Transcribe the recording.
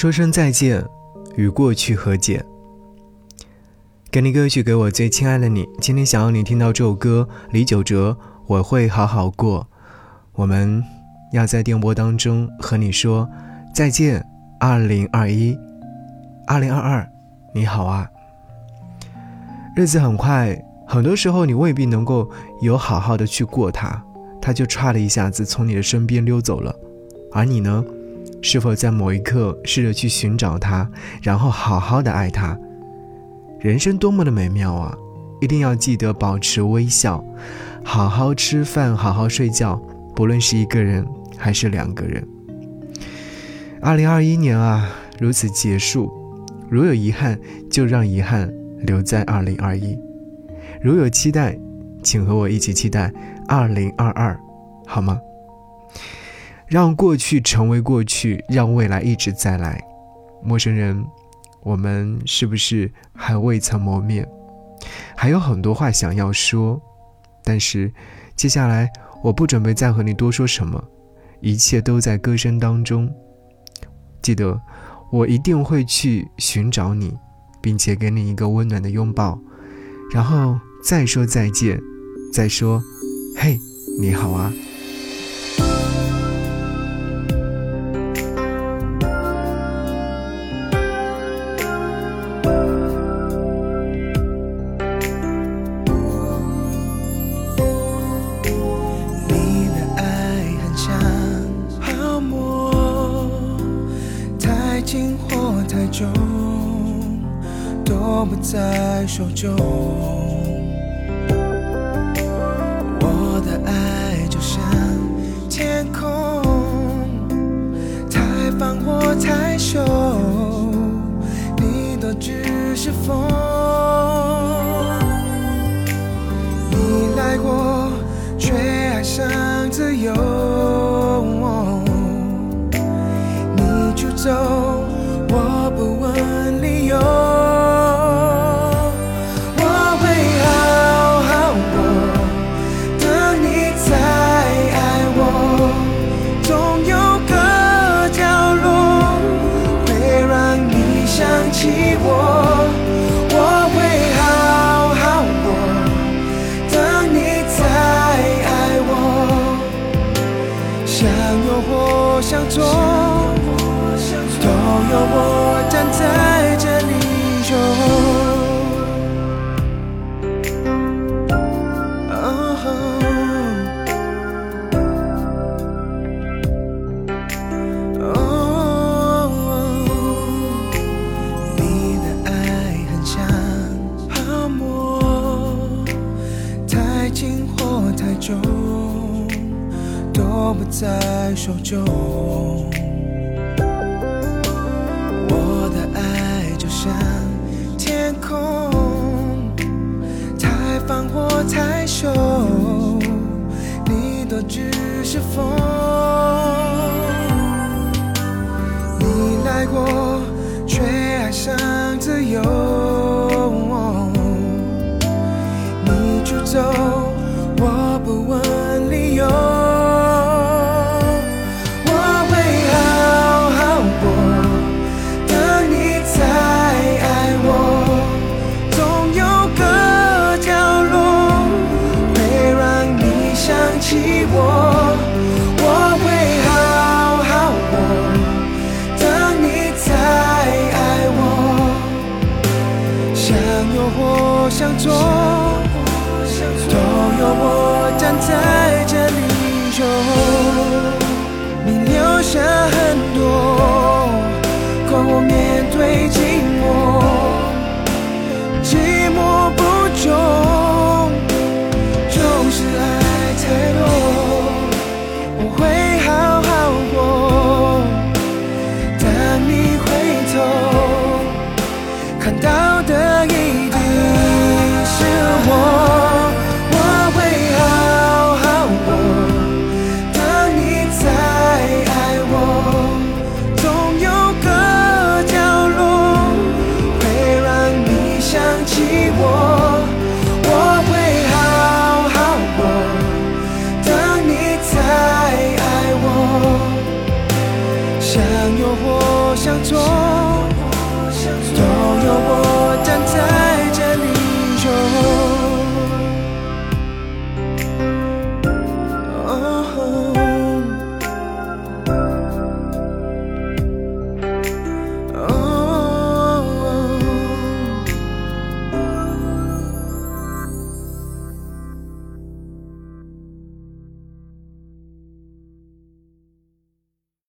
说声再见，与过去和解。给你歌曲，给我最亲爱的你。今天想要你听到这首歌，李玖哲，我会好好过。我们要在电波当中和你说再见，二零二一，二零二二，你好啊。日子很快，很多时候你未必能够有好好的去过它，它就唰的一下子从你的身边溜走了。而你呢，是否在某一刻试着去寻找他，然后好好的爱他？人生多么的美妙啊！一定要记得保持微笑，好好吃饭，好好睡觉，不论是一个人还是两个人。二零二一年啊，如此结束，如有遗憾，就让遗憾。留在二零二一，如有期待，请和我一起期待二零二二，好吗？让过去成为过去，让未来一直在来。陌生人，我们是不是还未曾谋面？还有很多话想要说，但是接下来我不准备再和你多说什么，一切都在歌声当中。记得，我一定会去寻找你。并且给你一个温暖的拥抱，然后再说再见，再说，嘿，你好啊。近或太重。都不在手中。我的爱就像天空，太放或太收，你都只是风。你来过，却爱上自由。你出走，我站在这里你的爱很像泡沫，太轻或太重。都不在手中。太收，你都只是风。你来过，却爱上自由。你出走，我不有我站在我想做